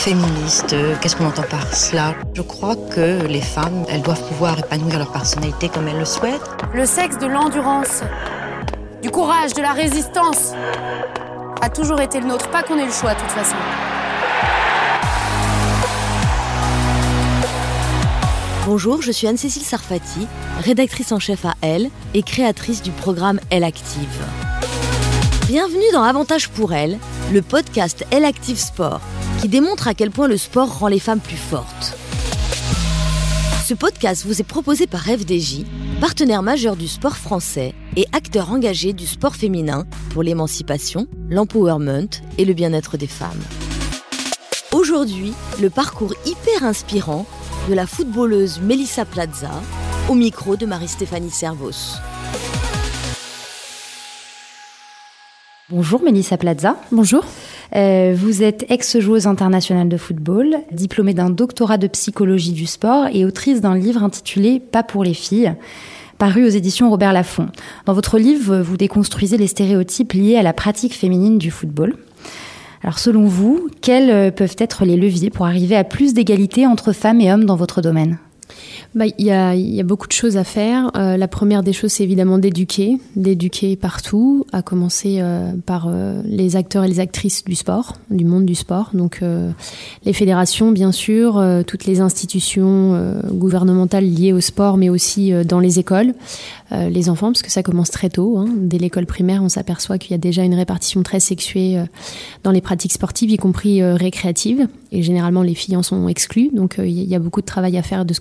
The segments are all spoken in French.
Féministe, euh, qu'est-ce qu'on entend par cela? Je crois que les femmes, elles doivent pouvoir épanouir leur personnalité comme elles le souhaitent. Le sexe de l'endurance, du courage, de la résistance a toujours été le nôtre. Pas qu'on ait le choix de toute façon. Bonjour, je suis Anne-Cécile Sarfati, rédactrice en chef à Elle et créatrice du programme Elle Active. Bienvenue dans Avantage pour Elle, le podcast Elle Active Sport, qui démontre à quel point le sport rend les femmes plus fortes. Ce podcast vous est proposé par FDJ, partenaire majeur du sport français et acteur engagé du sport féminin pour l'émancipation, l'empowerment et le bien-être des femmes. Aujourd'hui, le parcours hyper inspirant de la footballeuse Melissa Plaza au micro de Marie-Stéphanie Servos. Bonjour Melissa Plaza. Bonjour. Euh, vous êtes ex-joueuse internationale de football, diplômée d'un doctorat de psychologie du sport et autrice d'un livre intitulé Pas pour les filles, paru aux éditions Robert Laffont. Dans votre livre, vous déconstruisez les stéréotypes liés à la pratique féminine du football. Alors selon vous, quels euh, peuvent être les leviers pour arriver à plus d'égalité entre femmes et hommes dans votre domaine? Bah, il, y a, beaucoup de choses à faire. Euh, la première des choses, c'est évidemment d'éduquer, d'éduquer partout, à commencer euh, par euh, les acteurs et les actrices du sport, du monde du sport. Donc les fédérations, bien sûr, toutes les institutions gouvernementales liées au sport, mais aussi dans les écoles, les enfants, parce que ça commence très tôt. Hein. Dès l'école primaire, on s'aperçoit qu'il y a déjà une répartition très sexuée dans les pratiques sportives, y compris récréatives. Et généralement, les filles en sont exclues. Donc il y a beaucoup de travail à faire de ce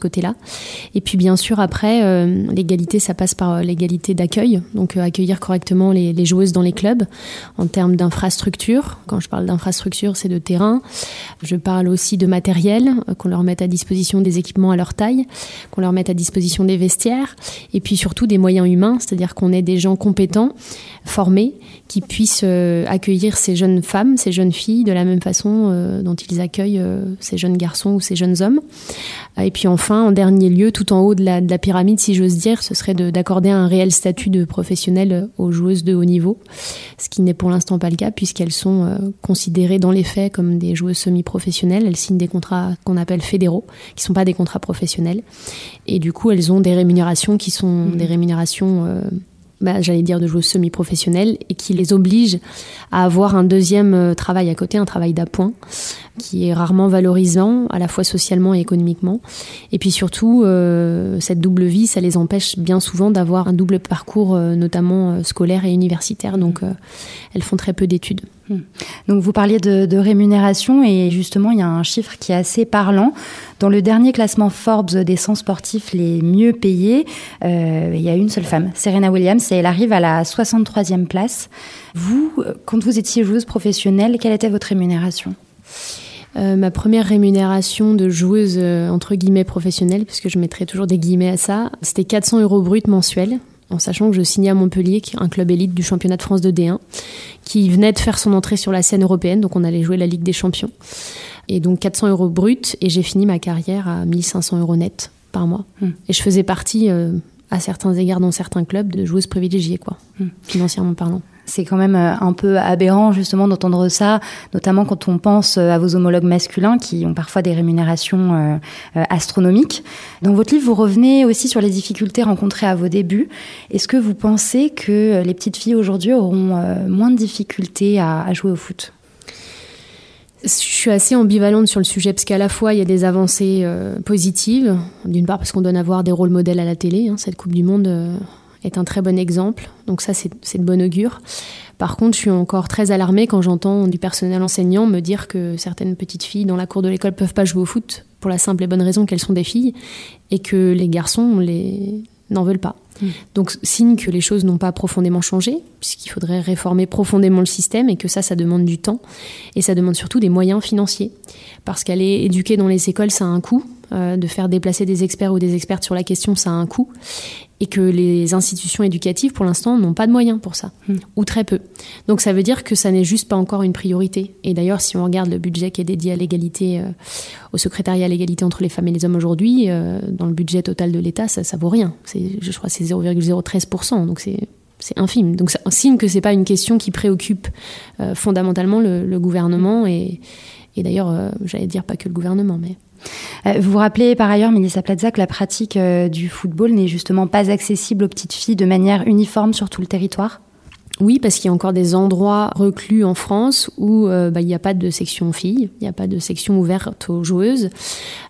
Et puis bien sûr après, euh, l'égalité, ça passe par euh, l'égalité d'accueil, donc euh, accueillir correctement les, les, joueuses dans les clubs en termes d'infrastructure. Quand je parle d'infrastructure, c'est de terrain. Je parle aussi de matériel, qu'on leur mette à disposition des équipements à leur taille, qu'on leur mette à disposition des vestiaires, et puis surtout des moyens humains, c'est-à-dire qu'on ait des gens compétents, formés, qui puissent accueillir ces jeunes femmes, ces jeunes filles de la même façon dont ils accueillent ces jeunes garçons ou ces jeunes hommes. Et puis enfin, en dernier lieu, tout en haut de la, de la pyramide, si j'ose dire, ce serait d'accorder un réel statut de professionnel aux joueuses de haut niveau, ce qui n'est pour l'instant pas le cas puisqu'elles sont euh, considérées dans les faits comme des joueuses semi-professionnelles. Elles signent des contrats qu'on appelle fédéraux, qui sont pas des contrats professionnels, et du coup, elles ont des rémunérations qui sont mmh. des rémunérations euh, bah, j'allais dire de joueuses semi-professionnelles et qui les oblige à avoir un deuxième euh, travail à côté, un travail d'appoint qui est rarement valorisant à la fois socialement et économiquement. Et puis surtout, euh, cette double vie, ça les empêche bien souvent d'avoir un double parcours, euh, notamment euh, scolaire et universitaire. Donc, euh, elles font très peu d'études. Donc vous parliez de, rémunération et justement il y a un chiffre qui est assez parlant. Dans le dernier classement Forbes des 100 sportifs les mieux payés, euh, il y a une seule femme, Serena Williams, et elle arrive à la 63e place. Vous, quand vous étiez joueuse professionnelle, quelle était votre rémunération? Euh, ma première rémunération de joueuse euh, entre guillemets professionnelle, puisque je mettrai toujours des guillemets à ça, c'était 400 euros brut mensuels, en sachant que je signais à Montpellier, qui est un club élite du championnat de France de D1, qui venait de faire son entrée sur la scène européenne, donc on allait jouer la Ligue des Champions. Et donc 400 euros brut, et j'ai fini ma carrière à 1500 euros net par mois. Hmm. Et je faisais partie, euh, à certains égards, dans certains clubs, de joueuses privilégiées, quoi, hmm. financièrement parlant. C'est quand même euh, un peu aberrant justement d'entendre ça, notamment quand on pense euh, à vos homologues masculins qui ont parfois des rémunérations euh, astronomiques. Dans votre livre, vous revenez aussi sur les difficultés rencontrées à vos débuts. Est-ce que vous pensez que les petites filles aujourd'hui auront moins de difficultés à, jouer au foot? Je suis assez ambivalente sur le sujet parce qu'à la fois il y a des avancées positives, d'une part parce qu'on donne à voir des rôles modèles à la télé, hein, cette Coupe du Monde est un très bon exemple. Donc ça, c'est de bon augure. Par contre, je suis encore très alarmée quand j'entends du personnel enseignant me dire que certaines petites filles dans la cour de l'école peuvent pas jouer au foot pour la simple et bonne raison qu'elles sont des filles et que les garçons les n'en veulent pas. Mm. Donc signe que les choses n'ont pas profondément changé, puisqu'il faudrait réformer profondément le système et que ça, ça demande du temps et ça demande surtout des moyens financiers. Parce qu'aller éduquer dans les écoles, ça a un coût. Euh, de faire déplacer des experts ou des expertes sur la question, ça a un coût et que les institutions éducatives, pour l'instant, n'ont pas de moyens pour ça, hmm. ou très peu. Donc ça veut dire que ça n'est juste pas encore une priorité. Et d'ailleurs, si on regarde le budget qui est dédié à l'égalité, euh, au secrétariat à l'égalité entre les femmes et les hommes aujourd'hui, euh, dans le budget total de l'État, ça, ça vaut rien. Je crois que c'est 0,013%, donc c'est c'est infime. Donc ça signe que c'est pas une question qui préoccupe euh, fondamentalement le, le, gouvernement et, et d'ailleurs, j'allais dire pas que le gouvernement, mais vous vous rappelez par ailleurs, Mélissa Plaza, que la pratique euh, du football n'est justement pas accessible aux petites filles de manière uniforme sur tout le territoire? Oui, parce qu'il y a encore des endroits reclus en France où euh, bah, il n'y a pas de section filles, il n'y a pas de section ouverte aux joueuses.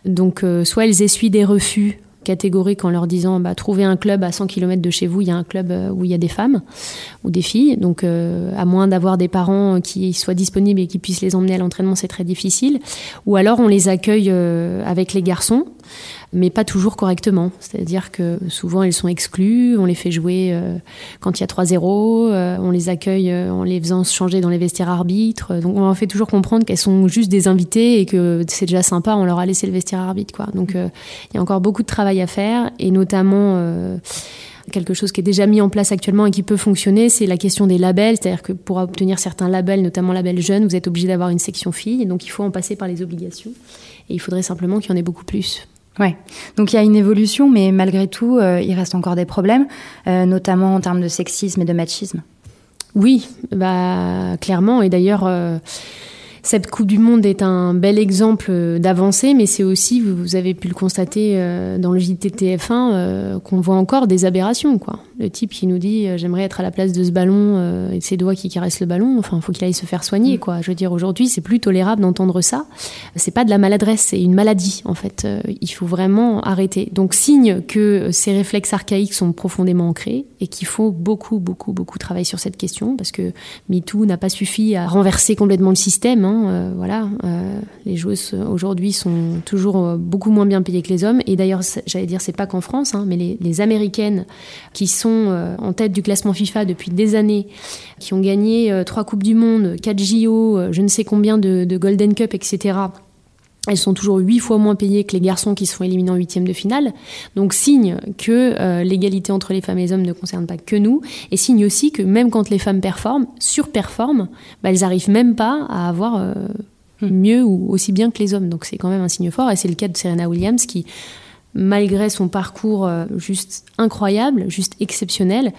Donc, soit elles essuient des refus catégoriques en leur disant bah, trouvez un club à 100 km de chez vous, il y a un club euh, où il y a des femmes ou des filles. Donc, euh, à moins d'avoir des parents qui soient disponibles et qui puissent les emmener à l'entraînement, c'est très difficile. Ou alors, on les accueille euh, avec les garçons mais pas toujours correctement. C'est-à-dire que souvent elles sont exclues, on les fait jouer euh, quand il y a 3-0, euh, on les accueille euh, en les faisant changer dans les vestiaires arbitres. Donc on leur fait toujours comprendre qu'elles sont juste des invités et que c'est déjà sympa, on leur a laissé le vestiaire arbitre. Donc il y a encore beaucoup de travail à faire et notamment quelque chose qui est déjà mis en place actuellement et qui peut fonctionner, c'est la question des labels. C'est-à-dire que pour obtenir certains labels, notamment label jeune, vous êtes obligé d'avoir une section fille, et donc il faut en passer par les obligations. Et il faudrait simplement qu'il y en ait beaucoup plus. Ouais. Donc il y a une évolution, mais malgré tout, euh, il reste encore des problèmes, euh, notamment en termes de sexisme et de machisme. Oui, bah clairement. Et d'ailleurs, euh, cette Coupe du Monde est un bel exemple d'avancée, mais c'est aussi, vous avez pu le constater dans le JTTF1, qu'on voit encore des aberrations, quoi le type qui nous dit euh, j'aimerais être à la place de ce ballon euh, et de ses doigts qui caressent le ballon, enfin, faut qu'il aille se faire soigner, mm. quoi. Je veux dire, aujourd'hui, c'est plus tolérable d'entendre ça. C'est pas de la maladresse, c'est une maladie, en fait. Euh, il faut vraiment arrêter. Donc, signe que ces réflexes archaïques sont profondément ancrés et qu'il faut beaucoup, beaucoup, beaucoup travailler sur cette question parce que MeToo n'a pas suffi à renverser complètement le système. Hein, voilà, les joueuses aujourd'hui sont toujours beaucoup moins bien payées que les hommes. Et d'ailleurs, j'allais dire, c'est pas qu'en France, hein, mais les, les américaines qui sont euh, en tête du classement FIFA depuis des années, qui ont gagné euh, trois Coupes du Monde, quatre JO, euh, je ne sais combien de, Golden Cup, etc. Elles sont toujours huit fois moins payées que les garçons qui se font éliminer en huitième de finale. Donc signe que l'égalité entre les femmes et les hommes ne concerne pas que nous, et signe aussi que même quand les femmes performent, surperforment, bah, elles n'arrivent même pas à avoir hmm. mieux ou aussi bien que les hommes. Donc c'est quand même un signe fort, et c'est le cas de Serena Williams qui malgré son parcours euh, juste incroyable, juste exceptionnel,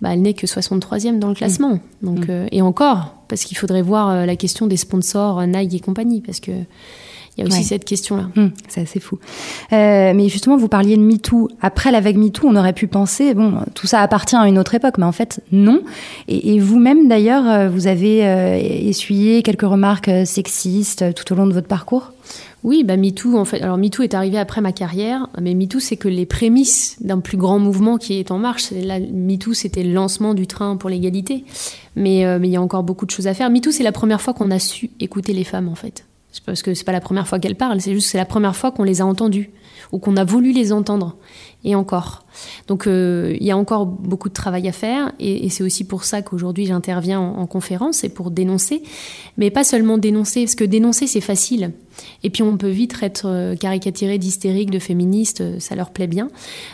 bah, elle n'est que 63e dans le classement. Mm. Donc, mm. Euh, et encore, parce qu'il faudrait voir euh, la question des sponsors Nike et compagnie, parce que il y a aussi cette question-là. Mm. c'est assez fou. mais justement, vous parliez de MeToo. Après la vague MeToo, on aurait pu penser, bon, tout ça appartient à une autre époque, mais en fait, non. Et, et vous-même, d'ailleurs, vous avez essuyé quelques remarques sexistes tout au long de votre parcours? Oui, bah MeToo, en fait. Alors MeToo est arrivé après ma carrière, mais MeToo, c'est que les prémices d'un plus grand mouvement qui est en marche. Là, MeToo, c'était le lancement du train pour l'égalité. Mais, euh, mais il y a encore beaucoup de choses à faire. MeToo, c'est la première fois qu'on a su écouter les femmes, en fait Parce que c'est pas la première fois qu'elles parlent, c'est juste que c'est la première fois qu'on les a entendues ou qu'on a voulu les entendre. Et encore. Donc euh, il y a encore beaucoup de travail à faire et, c'est aussi pour ça qu'aujourd'hui j'interviens en, conférence, c'est pour dénoncer, mais pas seulement dénoncer, parce que dénoncer c'est facile. Et puis on peut vite être euh, caricaturé d'hystérique, de féministe, euh, ça leur plaît bien.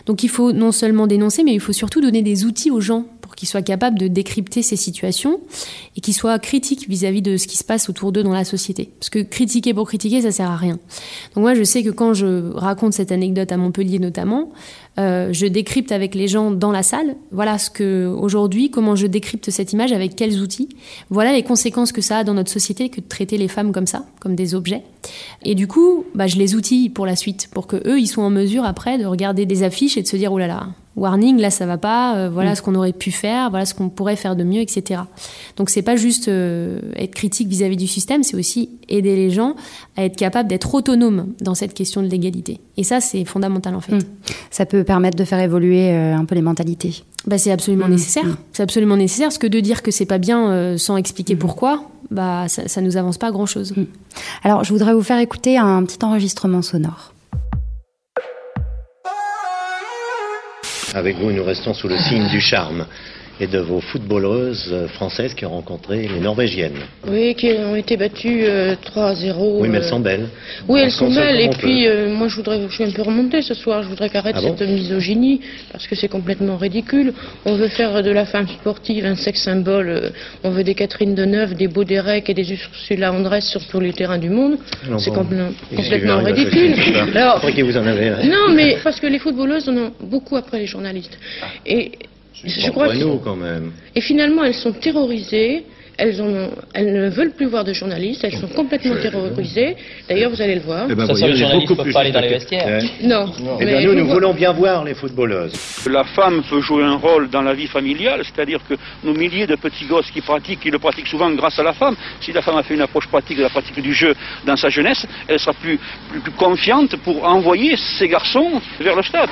Donc il faut non seulement dénoncer, mais il faut surtout donner des outils aux gens qu'ils soient capables de décrypter ces situations et qu'ils soient critiques vis-à-vis de ce qui se passe autour d'eux dans la société. Parce que critiquer pour critiquer, ça sert à rien. Donc moi je sais que quand je raconte cette anecdote à Montpellier notamment, euh, je décrypte avec les gens dans la salle. Voilà ce que aujourd'hui, comment je décrypte cette image, avec quels outils. Voilà les conséquences que ça a dans notre société que de traiter les femmes comme ça, comme des objets. Et du coup, bah, je les outille pour la suite, pour que eux, ils soient en mesure après de regarder des affiches et de se dire oh là là, warning, là ça va pas, euh, voilà mm. ce qu'on aurait pu faire, voilà ce qu'on pourrait faire de mieux, etc. Donc c'est pas juste euh, être critique vis-à-vis du système, c'est aussi aider les gens à être capables d'être autonomes dans cette question de l'égalité. Et ça c'est fondamental en fait. Mm. Ça peut permettre de faire évoluer euh, un peu les mentalités. Bah, c'est absolument mm. nécessaire. C'est absolument nécessaire, parce que de dire que c'est pas bien sans expliquer pourquoi, bah ça, ça nous avance pas grand chose. Alors je voudrais vous faire écouter un petit enregistrement sonore. Avec vous, nous restons sous le signe du charme et de vos footballeuses françaises qui ont rencontré les Norvégiennes. Oui, qui ont été battues 3-0. Euh, oui, mais elles sont belles. Oui, elles sont belles. Et puis, euh, moi, je voudrais, je suis un peu remontée ce soir. Je voudrais qu'arrête ah cette misogynie parce que c'est complètement ridicule. On veut faire de la femme sportive un sexe symbole. Euh, on veut des Catherine Deneuve, des Baudérec et des Ursula Andress sur tous les terrains du monde. C'est complètement ridicule. Alors, vous en avez. Non, mais parce que les footballeuses en ont beaucoup après les journalistes. Et je crois quand même. Et finalement, elles sont terrorisées. Elles, elles, ne veulent plus voir de journalistes, elles sont complètement terrorisées. D'ailleurs, vous allez le voir. Eh ben, ça, les journalistes ne peuvent pas aller dans les vestiaires. Non. Eh bien, nous, nous voulons bien voir les footballeuses. La femme peut jouer un rôle dans la vie familiale, c'est-à-dire que nos milliers de petits gosses qui pratiquent, qui le pratiquent souvent grâce à la femme, si la femme a fait une approche pratique de la pratique du jeu dans sa jeunesse, elle sera plus, plus confiante pour envoyer ses garçons vers le stade.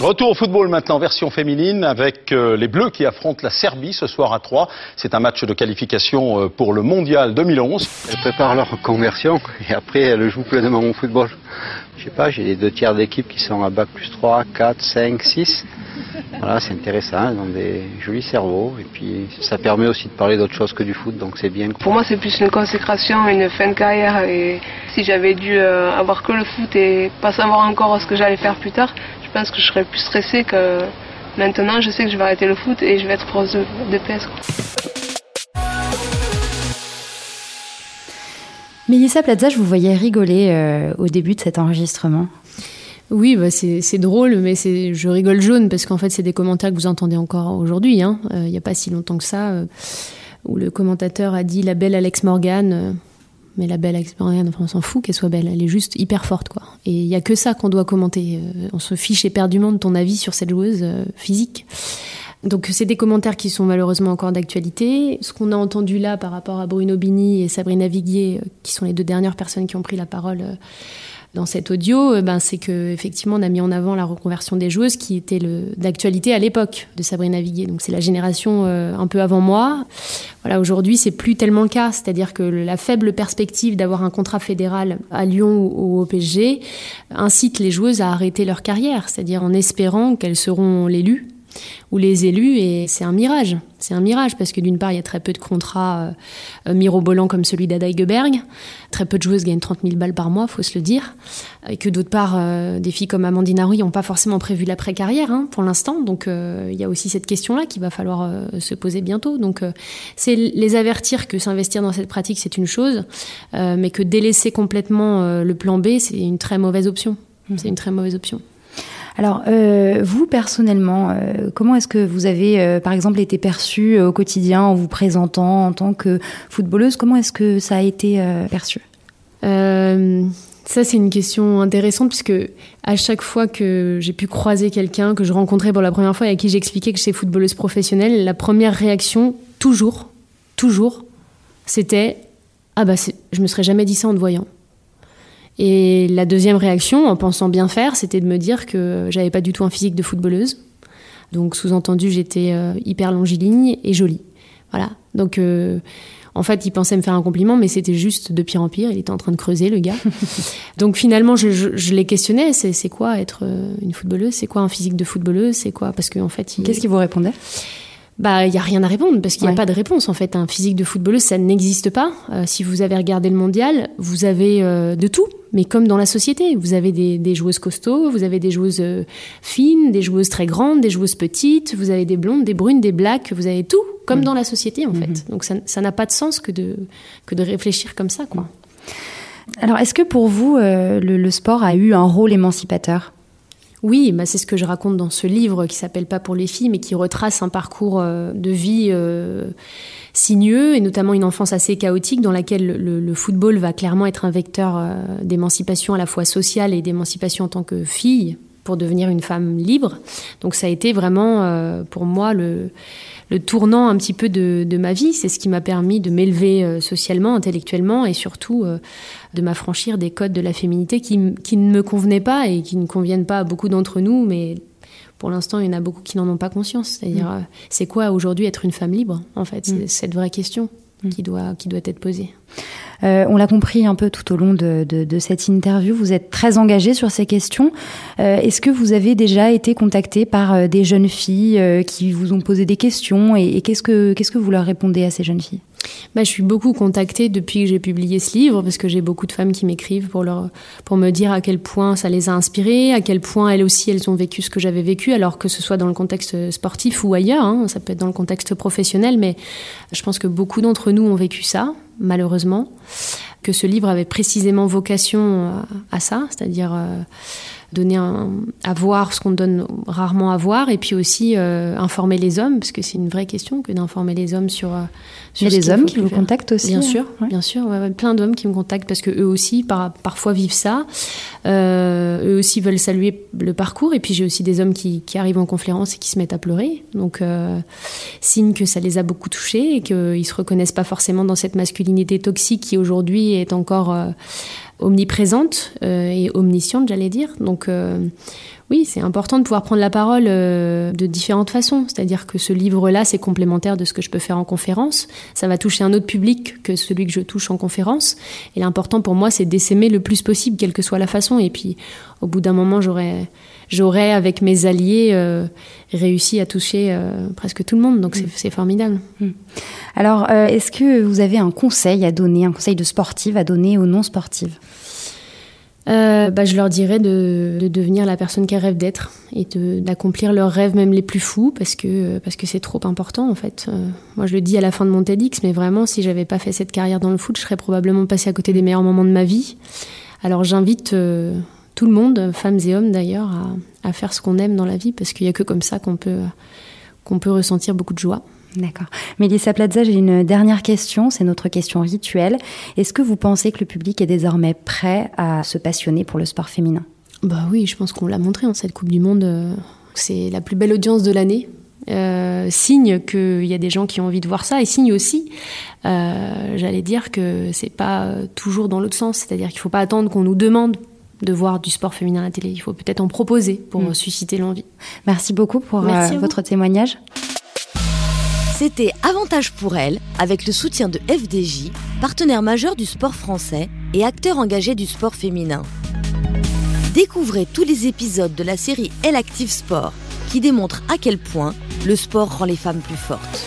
Retour au football maintenant, version féminine, avec euh, les Bleus qui affrontent la Serbie ce soir à 3. C'est un match de qualification euh, pour le Mondial 2011. Elles préparent leur conversion et après elles jouent pleinement au football. Je sais pas, j'ai les deux tiers d'équipe qui sont à bac plus 3, 4, 5, 6. Voilà, c'est intéressant, elles ont des jolis cerveaux et puis ça permet aussi de parler d'autre chose que du foot, donc c'est bien. Pour moi, c'est plus une consécration, une fin de carrière et si j'avais dû euh, avoir que le foot et pas savoir encore ce que j'allais faire plus tard, pense que je serais plus stressée que maintenant. Je sais que je vais arrêter le foot et je vais être proche de, de PS. Mélissa Plaza, je vous voyais rigoler euh, au début de cet enregistrement. Oui, bah c'est drôle, mais je rigole jaune parce qu'en fait, c'est des commentaires que vous entendez encore aujourd'hui. Hein. Euh, il n'y a pas si longtemps que ça, euh, où le commentateur a dit la belle Alex Morgan mais la belle expérience, on s'en fout qu'elle soit belle, elle est juste hyper forte, quoi. Et il y a que ça qu'on doit commenter. Euh, on se fiche éperdument de ton avis sur cette joueuse euh, physique. Donc c'est des commentaires qui sont malheureusement encore d'actualité. Ce qu'on a entendu là par rapport à Bruno Bini et Sabrina Viguier, euh, qui sont les deux dernières personnes qui ont pris la parole dans cet audio, euh, ben, c'est que effectivement on a mis en avant la reconversion des joueuses qui était d'actualité à l'époque de Sabrina Viguier. Donc c'est la génération euh, un peu avant moi. Voilà, aujourd'hui c'est plus tellement le cas, c'est-à-dire que la faible perspective d'avoir un contrat fédéral à Lyon ou au PSG incite les joueuses à arrêter leur carrière, c'est-à-dire en espérant qu'elles seront l'élu ou les élus, et c'est un mirage. C'est un mirage parce que d'une part, il y a très peu de contrats euh, euh mirobolants comme celui d'Adaïgeberg. Très peu de joueuses gagnent 30 000 balles par mois, faut se le dire. Et que d'autre part, euh, des filles comme Amandine Haroui n'ont pas forcément prévu l'après-carrière hein, pour l'instant. Donc il y a aussi cette question-là qu'il va falloir se poser bientôt. Donc c'est les avertir que s'investir dans cette pratique, c'est une chose, mais que délaisser complètement le plan B, c'est une très mauvaise option. C'est une très mauvaise option. Alors, euh, vous, personnellement, euh, comment est-ce que vous avez, euh, par exemple, été perçue au quotidien en vous présentant en tant que footballeuse? Comment est-ce que ça a été perçu? Ça, c'est une question intéressante puisque à chaque fois que j'ai pu croiser quelqu'un que je rencontrais pour la première fois et à qui j'expliquais que j'étais footballeuse professionnelle, la première réaction, toujours, toujours, c'était Ah bah, je me serais jamais dit ça en te voyant. Et la deuxième réaction, en pensant bien faire, c'était de me dire que j'avais pas du tout un physique de footballeuse. Donc sous-entendu, j'étais euh, hyper longiligne et jolie. Voilà. Donc euh, En fait, il pensait me faire un compliment, mais c'était juste de pire en pire. Il était en train de creuser, le gars. Donc finalement, je, je, je les questionnais. C'est quoi être euh, une footballeuse? C'est quoi un physique de footballeuse? C'est quoi? Parce qu'en en fait, qu'est-ce qu'il vous répondait? Bah, il y a rien à répondre parce qu'il n'y a pas de réponse en fait. Un physique de footballeuse, ça n'existe pas. Euh, si vous avez regardé le mondial, vous avez euh, de tout, mais comme dans la société, vous avez des, des joueuses costauds, vous avez des joueuses euh, fines, des joueuses très grandes, des joueuses petites, vous avez des blondes, des brunes, des blacks, vous avez tout, comme mm. dans la société en fait. Mm-hmm. Donc ça n'a pas de sens que de que de réfléchir comme ça, quoi. Alors, est-ce que pour vous, le, le sport a eu un rôle émancipateur? Oui, bah c'est ce que je raconte dans ce livre qui s'appelle Pas pour les filles, mais qui retrace un parcours euh, de vie euh, sinueux et notamment une enfance assez chaotique dans laquelle le, football va clairement être un vecteur euh, d'émancipation à la fois sociale et d'émancipation en tant que fille pour devenir une femme libre. Donc ça a été vraiment pour moi le le tournant un petit peu de, ma vie. C'est ce qui m'a permis de m'élever euh, socialement, intellectuellement et surtout euh, de m'affranchir des codes de la féminité qui, qui, ne me convenaient pas et qui ne conviennent pas à beaucoup d'entre nous, mais pour l'instant, il y en a beaucoup qui n'en ont pas conscience. C'est-à-dire, mm. euh, c'est quoi aujourd'hui être une femme libre, en fait? C'est mm. cette vraie question mm. qui, doit, qui doit être posée. Euh, on l'a compris un peu tout au long de, cette interview. Vous êtes très engagé sur ces questions. Euh, est-ce que vous avez déjà été contacté par euh, des jeunes filles qui vous ont posé des questions et, qu'est-ce que qu'est-ce que vous leur répondez à ces jeunes filles? Bah, je suis beaucoup contactée depuis que j'ai publié ce livre parce que j'ai beaucoup de femmes qui m'écrivent pour leur pour me dire à quel point ça les a inspirées, à quel point elles aussi elles ont vécu ce que j'avais vécu, alors que ce soit dans le contexte sportif ou ailleurs. Hein, ça peut être dans le contexte professionnel, mais je pense que beaucoup d'entre nous ont vécu ça malheureusement, que ce livre avait précisément vocation à, ça, c'est-à-dire euh, donner à voir ce qu'on donne rarement à voir, et puis aussi euh, informer les hommes, parce que c'est une vraie question que d'informer les hommes sur. Euh, sur Il y a des hommes qui vous contactent aussi. Bien hein. sûr, bien sûr, plein d'hommes qui me contactent parce que eux aussi par, parfois vivent ça. Euh, eux aussi veulent saluer le parcours, et puis j'ai aussi des hommes qui, qui, arrivent en conférence et qui se mettent à pleurer, donc signe que ça les a beaucoup touchés et qu'ils se reconnaissent pas forcément dans cette masculinité toxique qui aujourd'hui est encore omniprésente euh, et omnisciente, j'allais dire. Donc euh, oui, c'est important de pouvoir prendre la parole euh, de différentes façons. C'est-à-dire que ce livre-là, c'est complémentaire de ce que je peux faire en conférence. Ça va toucher un autre public que celui que je touche en conférence. Et l'important pour moi, c'est d'essaimer le plus possible, quelle que soit la façon. Et puis, au bout d'un moment, j'aurais j'aurais, avec mes alliés, euh, réussi à toucher euh, presque tout le monde. Donc c'est mm. formidable. Mm. Alors, euh, est-ce que vous avez un conseil à donner, un conseil de sportive à donner aux non-sportives? Bah, je leur dirais de, devenir la personne qu'elles rêvent d'être et d'accomplir leurs rêves, même les plus fous, parce que parce que c'est trop important en fait. moi, je le dis à la fin de mon TEDx, mais vraiment, si j'avais pas fait cette carrière dans le foot, je serais probablement passée à côté des meilleurs moments de ma vie. Alors, j'invite tout le monde, femmes et hommes d'ailleurs, à, faire ce qu'on aime dans la vie, parce qu'il n'y a que comme ça qu'on peut, qu'on peut ressentir beaucoup de joie. D'accord. Mélissa Plaza, j'ai une dernière question, c'est notre question rituelle. Est-ce que vous pensez que le public est désormais prêt à se passionner pour le sport féminin? Bah oui, je pense qu'on l'a montré en cette Coupe du Monde. Euh, c'est la plus belle audience de l'année. Euh, signe qu'il y a des gens qui ont envie de voir ça et signe aussi, euh, j'allais dire que c'est pas toujours dans l'autre sens, c'est-à-dire qu'il faut pas attendre qu'on nous demande de voir du sport féminin à la télé. Il faut peut-être en proposer pour mm. susciter l'envie. Merci beaucoup pour euh, votre témoignage. C'était Avantage pour elle, avec le soutien de FDJ, partenaire majeur du sport français et acteur engagé du sport féminin. Découvrez tous les épisodes de la série Elle Active Sport, qui démontre à quel point le sport rend les femmes plus fortes.